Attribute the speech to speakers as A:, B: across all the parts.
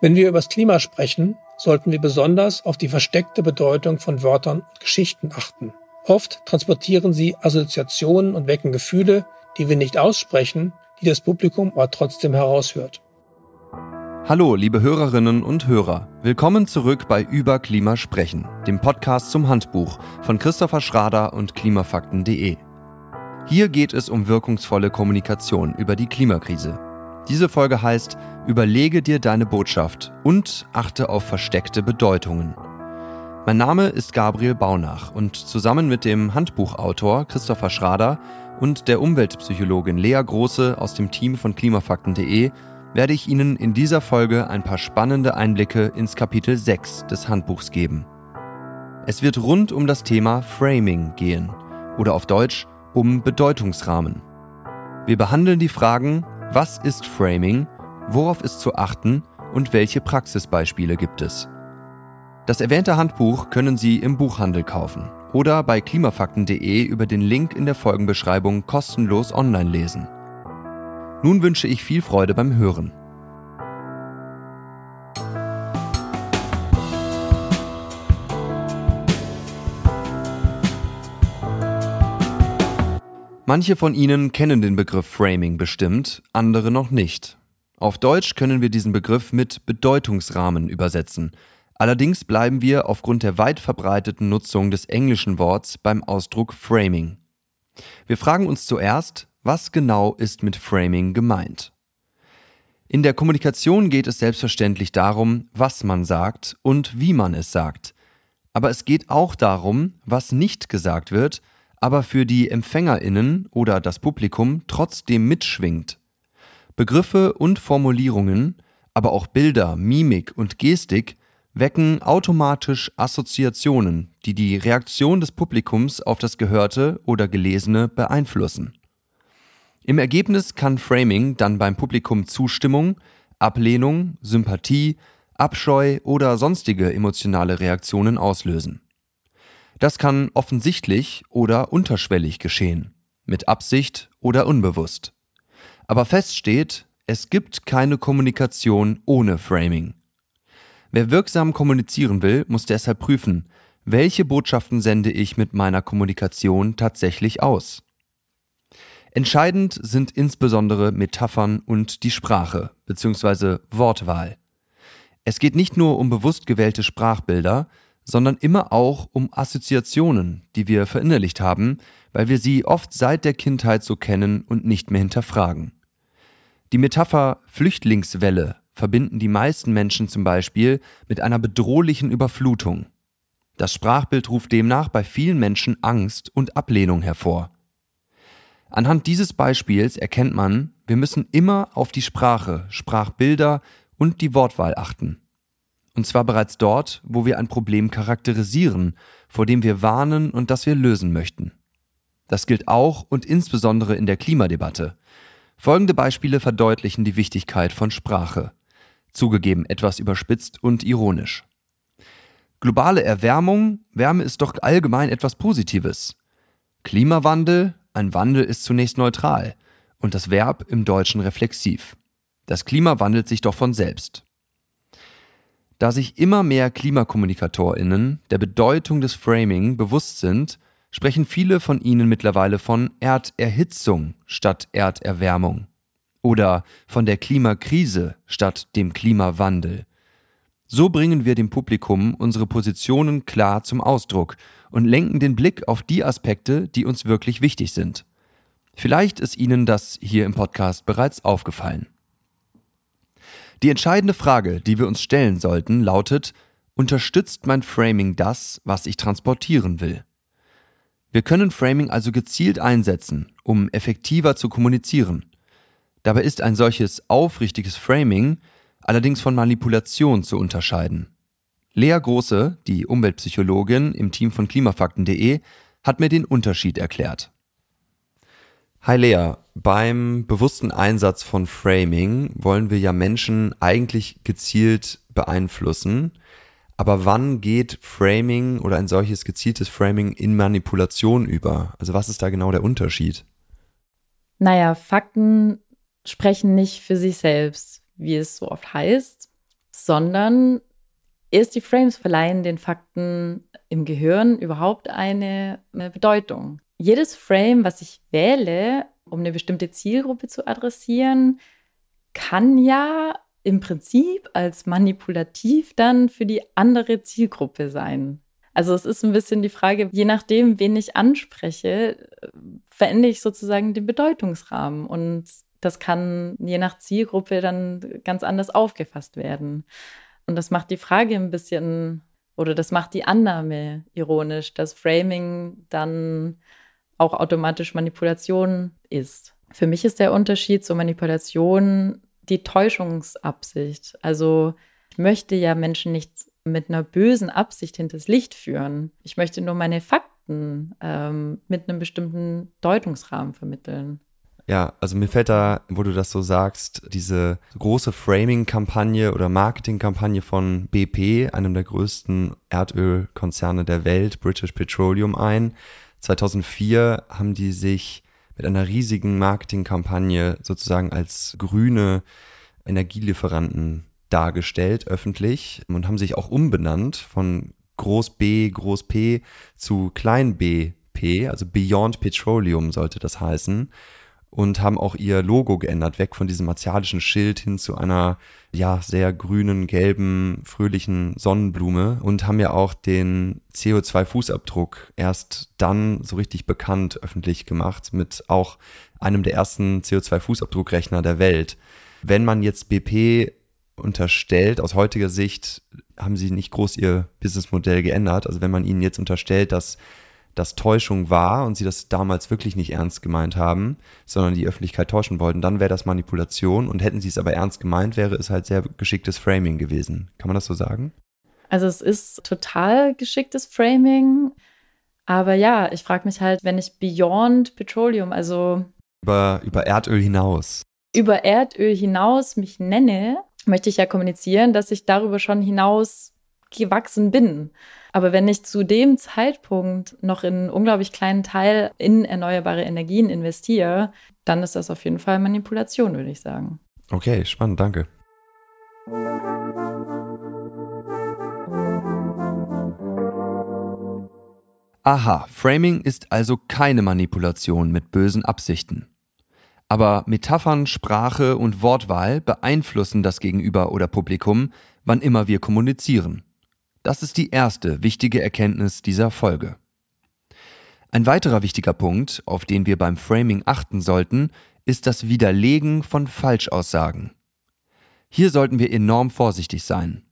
A: Wenn wir über das Klima sprechen, sollten wir besonders auf die versteckte Bedeutung von Wörtern und Geschichten achten. Oft transportieren sie Assoziationen und wecken Gefühle, die wir nicht aussprechen, die das Publikum aber trotzdem heraushört.
B: Hallo, liebe Hörerinnen und Hörer. Willkommen zurück bei Über Klima sprechen, dem Podcast zum Handbuch von Christopher Schrader und klimafakten.de. Hier geht es um wirkungsvolle Kommunikation über die Klimakrise. Diese Folge heißt Überlege dir deine Botschaft und achte auf versteckte Bedeutungen. Mein Name ist Gabriel Baunach und zusammen mit dem Handbuchautor Christopher Schrader und der Umweltpsychologin Lea Große aus dem Team von klimafakten.de werde ich Ihnen in dieser Folge ein paar spannende Einblicke ins Kapitel 6 des Handbuchs geben. Es wird rund um das Thema Framing gehen oder auf Deutsch um Bedeutungsrahmen. Wir behandeln die Fragen, was ist Framing, worauf ist zu achten und welche Praxisbeispiele gibt es. Das erwähnte Handbuch können Sie im Buchhandel kaufen oder bei klimafakten.de über den Link in der Folgenbeschreibung kostenlos online lesen. Nun wünsche ich viel Freude beim Hören. Manche von Ihnen kennen den Begriff Framing bestimmt, andere noch nicht. Auf Deutsch können wir diesen Begriff mit Bedeutungsrahmen übersetzen. Allerdings bleiben wir aufgrund der weit verbreiteten Nutzung des englischen Worts beim Ausdruck Framing. Wir fragen uns zuerst, was genau ist mit Framing gemeint? In der Kommunikation geht es selbstverständlich darum, was man sagt und wie man es sagt. Aber es geht auch darum, was nicht gesagt wird aber für die Empfängerinnen oder das Publikum trotzdem mitschwingt. Begriffe und Formulierungen, aber auch Bilder, Mimik und Gestik wecken automatisch Assoziationen, die die Reaktion des Publikums auf das Gehörte oder Gelesene beeinflussen. Im Ergebnis kann Framing dann beim Publikum Zustimmung, Ablehnung, Sympathie, Abscheu oder sonstige emotionale Reaktionen auslösen. Das kann offensichtlich oder unterschwellig geschehen, mit Absicht oder unbewusst. Aber fest steht, es gibt keine Kommunikation ohne Framing. Wer wirksam kommunizieren will, muss deshalb prüfen, welche Botschaften sende ich mit meiner Kommunikation tatsächlich aus. Entscheidend sind insbesondere Metaphern und die Sprache bzw. Wortwahl. Es geht nicht nur um bewusst gewählte Sprachbilder, sondern immer auch um Assoziationen, die wir verinnerlicht haben, weil wir sie oft seit der Kindheit so kennen und nicht mehr hinterfragen. Die Metapher Flüchtlingswelle verbinden die meisten Menschen zum Beispiel mit einer bedrohlichen Überflutung. Das Sprachbild ruft demnach bei vielen Menschen Angst und Ablehnung hervor. Anhand dieses Beispiels erkennt man, wir müssen immer auf die Sprache, Sprachbilder und die Wortwahl achten. Und zwar bereits dort, wo wir ein Problem charakterisieren, vor dem wir warnen und das wir lösen möchten. Das gilt auch und insbesondere in der Klimadebatte. Folgende Beispiele verdeutlichen die Wichtigkeit von Sprache. Zugegeben etwas überspitzt und ironisch. Globale Erwärmung, Wärme ist doch allgemein etwas Positives. Klimawandel, ein Wandel ist zunächst neutral und das Verb im Deutschen reflexiv. Das Klima wandelt sich doch von selbst. Da sich immer mehr KlimakommunikatorInnen der Bedeutung des Framing bewusst sind, sprechen viele von ihnen mittlerweile von Erderhitzung statt Erderwärmung oder von der Klimakrise statt dem Klimawandel. So bringen wir dem Publikum unsere Positionen klar zum Ausdruck und lenken den Blick auf die Aspekte, die uns wirklich wichtig sind. Vielleicht ist Ihnen das hier im Podcast bereits aufgefallen. Die entscheidende Frage, die wir uns stellen sollten, lautet, unterstützt mein Framing das, was ich transportieren will? Wir können Framing also gezielt einsetzen, um effektiver zu kommunizieren. Dabei ist ein solches aufrichtiges Framing allerdings von Manipulation zu unterscheiden. Lea Große, die Umweltpsychologin im Team von klimafakten.de, hat mir den Unterschied erklärt. Hi Lea, beim bewussten Einsatz von Framing wollen wir ja Menschen eigentlich gezielt beeinflussen. Aber wann geht Framing oder ein solches gezieltes Framing in Manipulation über? Also was ist da genau der Unterschied?
C: Naja, Fakten sprechen nicht für sich selbst, wie es so oft heißt. sondern erst die Frames verleihen den Fakten im Gehirn überhaupt eine, Bedeutung. Jedes Frame, was ich wähle, um eine bestimmte Zielgruppe zu adressieren, kann ja im Prinzip als manipulativ dann für die andere Zielgruppe sein. Also es ist ein bisschen die Frage, je nachdem, wen ich anspreche, verändere ich sozusagen den Bedeutungsrahmen. Und das kann je nach Zielgruppe dann ganz anders aufgefasst werden. Und das macht die Frage ein bisschen, oder das macht die Annahme ironisch, dass Framing dann auch automatisch Manipulation ist. Für mich ist der Unterschied zur Manipulation die Täuschungsabsicht. Also ich möchte ja Menschen nicht mit einer bösen Absicht hinters Licht führen. Ich möchte nur meine Fakten ähm, mit einem bestimmten Deutungsrahmen vermitteln.
B: Ja, also mir fällt da, wo du das so sagst, diese große Framing-Kampagne oder Marketing-Kampagne von BP, einem der größten Erdölkonzerne der Welt, British Petroleum, ein. 2004 haben die sich mit einer riesigen Marketingkampagne sozusagen als grüne Energielieferanten dargestellt, öffentlich, und haben sich auch umbenannt von Groß B, Groß P zu Klein B, P, also Beyond Petroleum sollte das heißen und haben auch ihr Logo geändert, weg von diesem martialischen Schild hin zu einer ja sehr grünen, gelben, fröhlichen Sonnenblume und haben ja auch den CO2-Fußabdruck erst dann so richtig bekannt öffentlich gemacht mit auch einem der ersten CO2-Fußabdruckrechner der Welt. Wenn man jetzt BP unterstellt, aus heutiger Sicht haben sie nicht groß ihr Businessmodell geändert. Also wenn man ihnen jetzt unterstellt, dass das Täuschung war und sie das damals wirklich nicht ernst gemeint haben, sondern die Öffentlichkeit täuschen wollten, dann wäre das Manipulation und hätten sie es aber ernst gemeint, wäre es halt sehr geschicktes Framing gewesen. Kann man das so sagen?
C: Also es ist total geschicktes Framing, aber ja, ich frage mich halt, wenn ich Beyond Petroleum, also
B: über, über Erdöl hinaus.
C: Über Erdöl hinaus mich nenne, möchte ich ja kommunizieren, dass ich darüber schon hinaus gewachsen bin. Aber wenn ich zu dem Zeitpunkt noch in einen unglaublich kleinen Teil in erneuerbare Energien investiere, dann ist das auf jeden Fall Manipulation, würde ich sagen.
B: Okay, spannend, danke. Aha, Framing ist also keine Manipulation mit bösen Absichten. Aber Metaphern, Sprache und Wortwahl beeinflussen das Gegenüber oder Publikum, wann immer wir kommunizieren. Das ist die erste wichtige Erkenntnis dieser Folge. Ein weiterer wichtiger Punkt, auf den wir beim Framing achten sollten, ist das Widerlegen von Falschaussagen. Hier sollten wir enorm vorsichtig sein.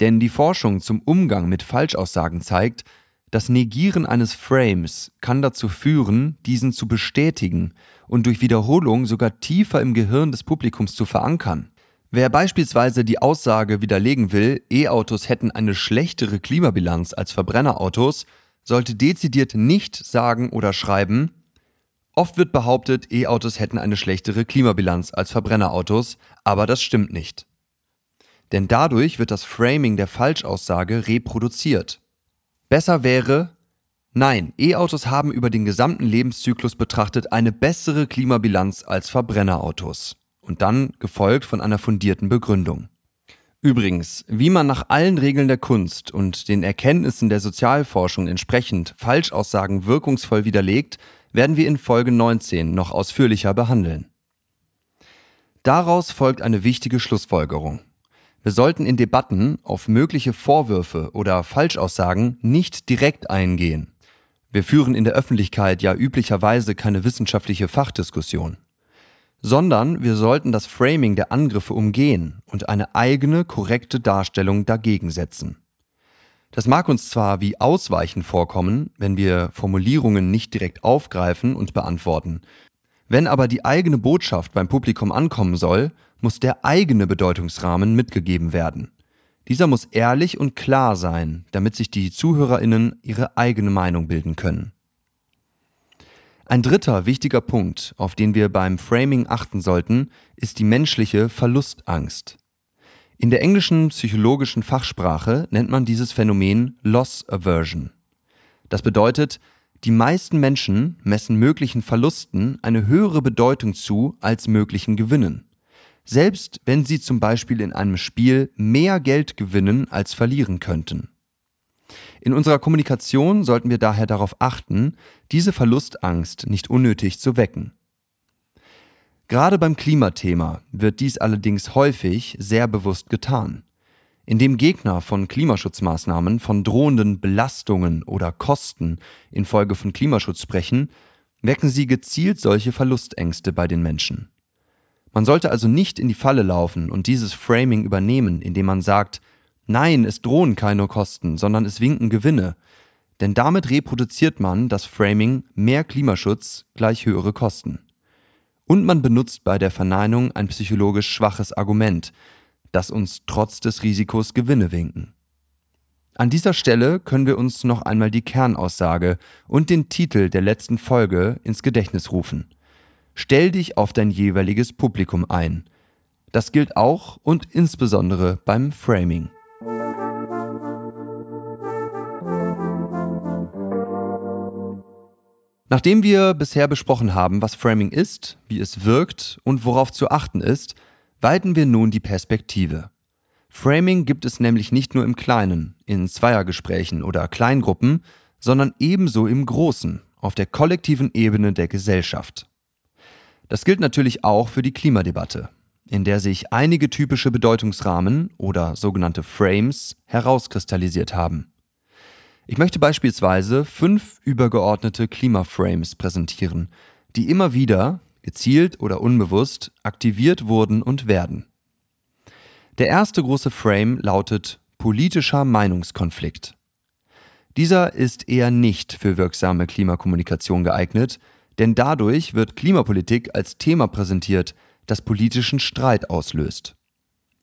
B: Denn die Forschung zum Umgang mit Falschaussagen zeigt, das Negieren eines Frames kann dazu führen, diesen zu bestätigen und durch Wiederholung sogar tiefer im Gehirn des Publikums zu verankern. Wer beispielsweise die Aussage widerlegen will, E-Autos hätten eine schlechtere Klimabilanz als Verbrennerautos, sollte dezidiert nicht sagen oder schreiben, oft wird behauptet, E-Autos hätten eine schlechtere Klimabilanz als Verbrennerautos, aber das stimmt nicht. Denn dadurch wird das Framing der Falschaussage reproduziert. Besser wäre, nein, E-Autos haben über den gesamten Lebenszyklus betrachtet eine bessere Klimabilanz als Verbrennerautos und dann gefolgt von einer fundierten Begründung. Übrigens, wie man nach allen Regeln der Kunst und den Erkenntnissen der Sozialforschung entsprechend Falschaussagen wirkungsvoll widerlegt, werden wir in Folge 19 noch ausführlicher behandeln. Daraus folgt eine wichtige Schlussfolgerung. Wir sollten in Debatten auf mögliche Vorwürfe oder Falschaussagen nicht direkt eingehen. Wir führen in der Öffentlichkeit ja üblicherweise keine wissenschaftliche Fachdiskussion sondern wir sollten das Framing der Angriffe umgehen und eine eigene, korrekte Darstellung dagegen setzen. Das mag uns zwar wie Ausweichen vorkommen, wenn wir Formulierungen nicht direkt aufgreifen und beantworten. Wenn aber die eigene Botschaft beim Publikum ankommen soll, muss der eigene Bedeutungsrahmen mitgegeben werden. Dieser muss ehrlich und klar sein, damit sich die Zuhörerinnen ihre eigene Meinung bilden können. Ein dritter wichtiger Punkt, auf den wir beim Framing achten sollten, ist die menschliche Verlustangst. In der englischen psychologischen Fachsprache nennt man dieses Phänomen Loss Aversion. Das bedeutet, die meisten Menschen messen möglichen Verlusten eine höhere Bedeutung zu als möglichen Gewinnen. selbst wenn sie zum Beispiel in einem Spiel mehr Geld gewinnen als verlieren könnten. In unserer Kommunikation sollten wir daher darauf achten, diese Verlustangst nicht unnötig zu wecken. Gerade beim Klimathema wird dies allerdings häufig sehr bewusst getan. Indem Gegner von Klimaschutzmaßnahmen von drohenden Belastungen oder Kosten infolge von Klimaschutz sprechen, wecken sie gezielt solche Verlustängste bei den Menschen. Man sollte also nicht in die Falle laufen und dieses Framing übernehmen, indem man sagt, nein, es drohen keine Kosten, sondern es winken Gewinne, denn damit reproduziert man das Framing mehr Klimaschutz gleich höhere Kosten. Und man benutzt bei der Verneinung ein psychologisch schwaches Argument, das uns trotz des Risikos Gewinne winken. An dieser Stelle können wir uns noch einmal die Kernaussage und den Titel der letzten Folge ins Gedächtnis rufen. Stell dich auf dein jeweiliges Publikum ein. Das gilt auch und insbesondere beim Framing. Nachdem wir bisher besprochen haben, was Framing ist, wie es wirkt und worauf zu achten ist, weiten wir nun die Perspektive. Framing gibt es nämlich nicht nur im Kleinen, in Zweiergesprächen oder Kleingruppen, sondern ebenso im Großen, auf der kollektiven Ebene der Gesellschaft. Das gilt natürlich auch für die Klimadebatte, in der sich einige typische Bedeutungsrahmen oder sogenannte Frames herauskristallisiert haben. Ich möchte beispielsweise fünf übergeordnete Klimaframes präsentieren, die immer wieder, gezielt oder unbewusst, aktiviert wurden und werden. Der erste große Frame lautet politischer Meinungskonflikt. Dieser ist eher nicht für wirksame Klimakommunikation geeignet, denn dadurch wird Klimapolitik als Thema präsentiert, das politischen Streit auslöst.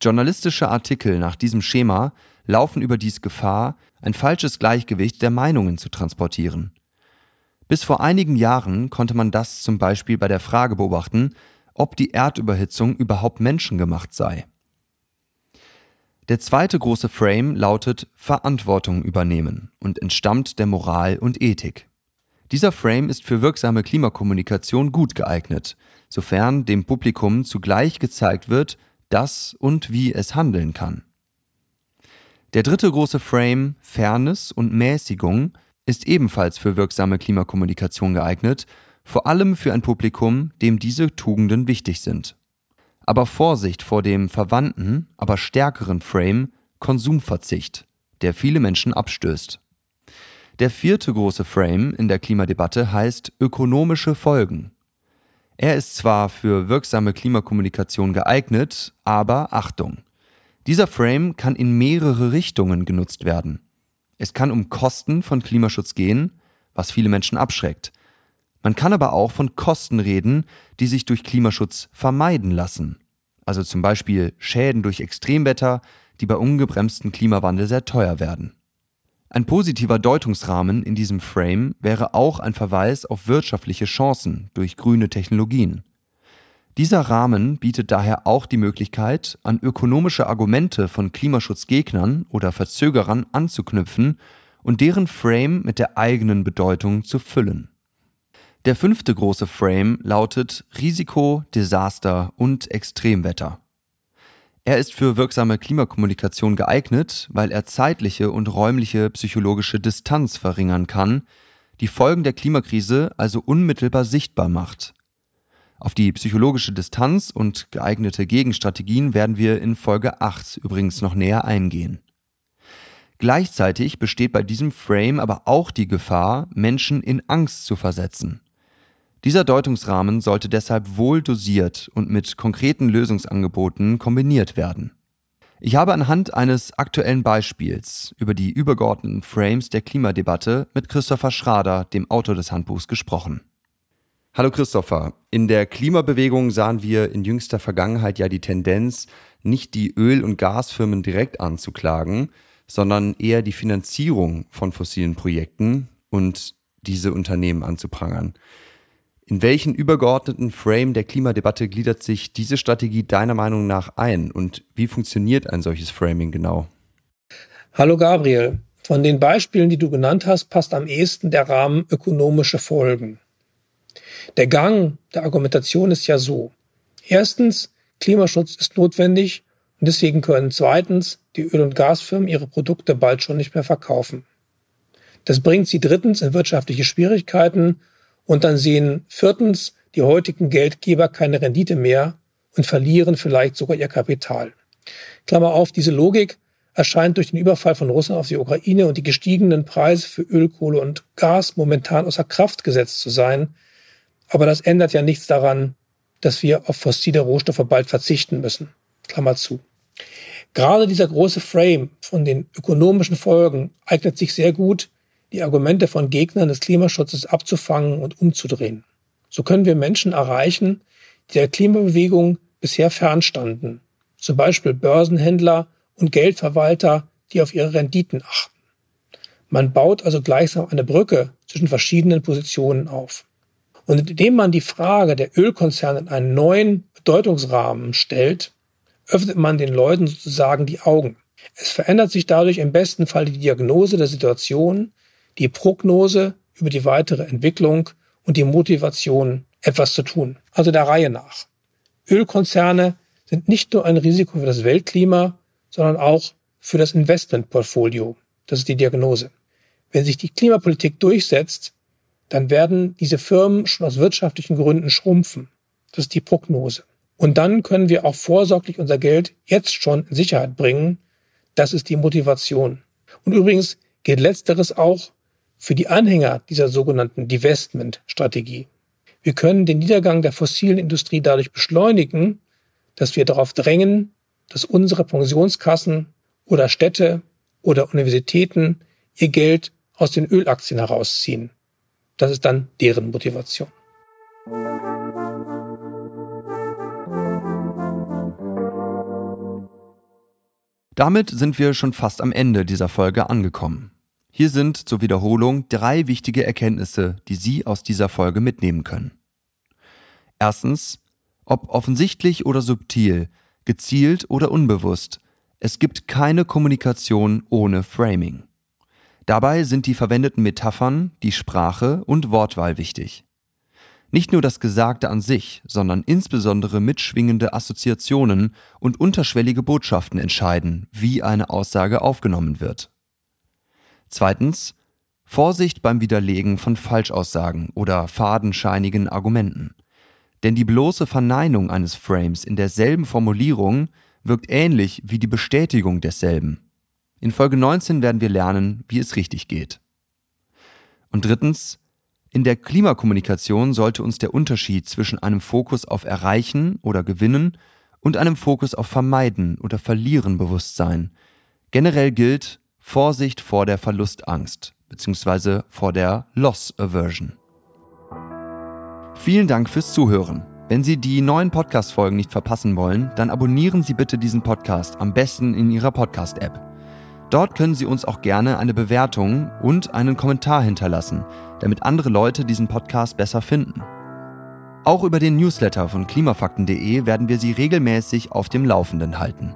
B: Journalistische Artikel nach diesem Schema laufen überdies Gefahr, ein falsches Gleichgewicht der Meinungen zu transportieren. Bis vor einigen Jahren konnte man das zum Beispiel bei der Frage beobachten, ob die Erdüberhitzung überhaupt menschengemacht sei. Der zweite große Frame lautet Verantwortung übernehmen und entstammt der Moral und Ethik. Dieser Frame ist für wirksame Klimakommunikation gut geeignet, sofern dem Publikum zugleich gezeigt wird, dass und wie es handeln kann. Der dritte große Frame, Fairness und Mäßigung, ist ebenfalls für wirksame Klimakommunikation geeignet, vor allem für ein Publikum, dem diese Tugenden wichtig sind. Aber Vorsicht vor dem verwandten, aber stärkeren Frame Konsumverzicht, der viele Menschen abstößt. Der vierte große Frame in der Klimadebatte heißt ökonomische Folgen. Er ist zwar für wirksame Klimakommunikation geeignet, aber Achtung. Dieser Frame kann in mehrere Richtungen genutzt werden. Es kann um Kosten von Klimaschutz gehen, was viele Menschen abschreckt. Man kann aber auch von Kosten reden, die sich durch Klimaschutz vermeiden lassen. Also zum Beispiel Schäden durch Extremwetter, die bei ungebremstem Klimawandel sehr teuer werden. Ein positiver Deutungsrahmen in diesem Frame wäre auch ein Verweis auf wirtschaftliche Chancen durch grüne Technologien. Dieser Rahmen bietet daher auch die Möglichkeit, an ökonomische Argumente von Klimaschutzgegnern oder Verzögerern anzuknüpfen und deren Frame mit der eigenen Bedeutung zu füllen. Der fünfte große Frame lautet Risiko, Desaster und Extremwetter. Er ist für wirksame Klimakommunikation geeignet, weil er zeitliche und räumliche psychologische Distanz verringern kann, die Folgen der Klimakrise also unmittelbar sichtbar macht. Auf die psychologische Distanz und geeignete Gegenstrategien werden wir in Folge 8 übrigens noch näher eingehen. Gleichzeitig besteht bei diesem Frame aber auch die Gefahr, Menschen in Angst zu versetzen. Dieser Deutungsrahmen sollte deshalb wohl dosiert und mit konkreten Lösungsangeboten kombiniert werden. Ich habe anhand eines aktuellen Beispiels über die übergeordneten Frames der Klimadebatte mit Christopher Schrader, dem Autor des Handbuchs, gesprochen. Hallo Christopher, in der Klimabewegung sahen wir in jüngster Vergangenheit ja die Tendenz, nicht die Öl- und Gasfirmen direkt anzuklagen, sondern eher die Finanzierung von fossilen Projekten und diese Unternehmen anzuprangern. In welchen übergeordneten Frame der Klimadebatte gliedert sich diese Strategie deiner Meinung nach ein und wie funktioniert ein solches Framing genau?
A: Hallo Gabriel. Von den Beispielen, die du genannt hast, passt am ehesten der Rahmen ökonomische Folgen. Der Gang der Argumentation ist ja so. Erstens Klimaschutz ist notwendig und deswegen können zweitens die Öl- und Gasfirmen ihre Produkte bald schon nicht mehr verkaufen. Das bringt sie drittens in wirtschaftliche Schwierigkeiten und dann sehen viertens die heutigen Geldgeber keine Rendite mehr und verlieren vielleicht sogar ihr Kapital. Klammer auf, diese Logik erscheint durch den Überfall von Russland auf die Ukraine und die gestiegenen Preise für Öl, Kohle und Gas momentan außer Kraft gesetzt zu sein. Aber das ändert ja nichts daran, dass wir auf fossile Rohstoffe bald verzichten müssen. Klammer zu. Gerade dieser große Frame von den ökonomischen Folgen eignet sich sehr gut, die Argumente von Gegnern des Klimaschutzes abzufangen und umzudrehen. So können wir Menschen erreichen, die der Klimabewegung bisher fernstanden. Zum Beispiel Börsenhändler und Geldverwalter, die auf ihre Renditen achten. Man baut also gleichsam eine Brücke zwischen verschiedenen Positionen auf. Und indem man die Frage der Ölkonzerne in einen neuen Bedeutungsrahmen stellt, öffnet man den Leuten sozusagen die Augen. Es verändert sich dadurch im besten Fall die Diagnose der Situation, die Prognose über die weitere Entwicklung und die Motivation, etwas zu tun. Also der Reihe nach. Ölkonzerne sind nicht nur ein Risiko für das Weltklima, sondern auch für das Investmentportfolio. Das ist die Diagnose. Wenn sich die Klimapolitik durchsetzt, dann werden diese Firmen schon aus wirtschaftlichen Gründen schrumpfen. Das ist die Prognose. Und dann können wir auch vorsorglich unser Geld jetzt schon in Sicherheit bringen. Das ist die Motivation. Und übrigens gilt letzteres auch für die Anhänger dieser sogenannten Divestment-Strategie. Wir können den Niedergang der fossilen Industrie dadurch beschleunigen, dass wir darauf drängen, dass unsere Pensionskassen oder Städte oder Universitäten ihr Geld aus den Ölaktien herausziehen. Das ist dann deren Motivation.
B: Damit sind wir schon fast am Ende dieser Folge angekommen. Hier sind zur Wiederholung drei wichtige Erkenntnisse, die Sie aus dieser Folge mitnehmen können. Erstens, ob offensichtlich oder subtil, gezielt oder unbewusst, es gibt keine Kommunikation ohne Framing. Dabei sind die verwendeten Metaphern, die Sprache und Wortwahl wichtig. Nicht nur das Gesagte an sich, sondern insbesondere mitschwingende Assoziationen und unterschwellige Botschaften entscheiden, wie eine Aussage aufgenommen wird. Zweitens Vorsicht beim Widerlegen von Falschaussagen oder fadenscheinigen Argumenten. Denn die bloße Verneinung eines Frames in derselben Formulierung wirkt ähnlich wie die Bestätigung desselben. In Folge 19 werden wir lernen, wie es richtig geht. Und drittens, in der Klimakommunikation sollte uns der Unterschied zwischen einem Fokus auf Erreichen oder Gewinnen und einem Fokus auf Vermeiden oder Verlieren bewusst sein. Generell gilt Vorsicht vor der Verlustangst bzw. vor der Loss Aversion. Vielen Dank fürs Zuhören. Wenn Sie die neuen Podcast-Folgen nicht verpassen wollen, dann abonnieren Sie bitte diesen Podcast am besten in Ihrer Podcast-App. Dort können Sie uns auch gerne eine Bewertung und einen Kommentar hinterlassen, damit andere Leute diesen Podcast besser finden. Auch über den Newsletter von klimafakten.de werden wir Sie regelmäßig auf dem Laufenden halten.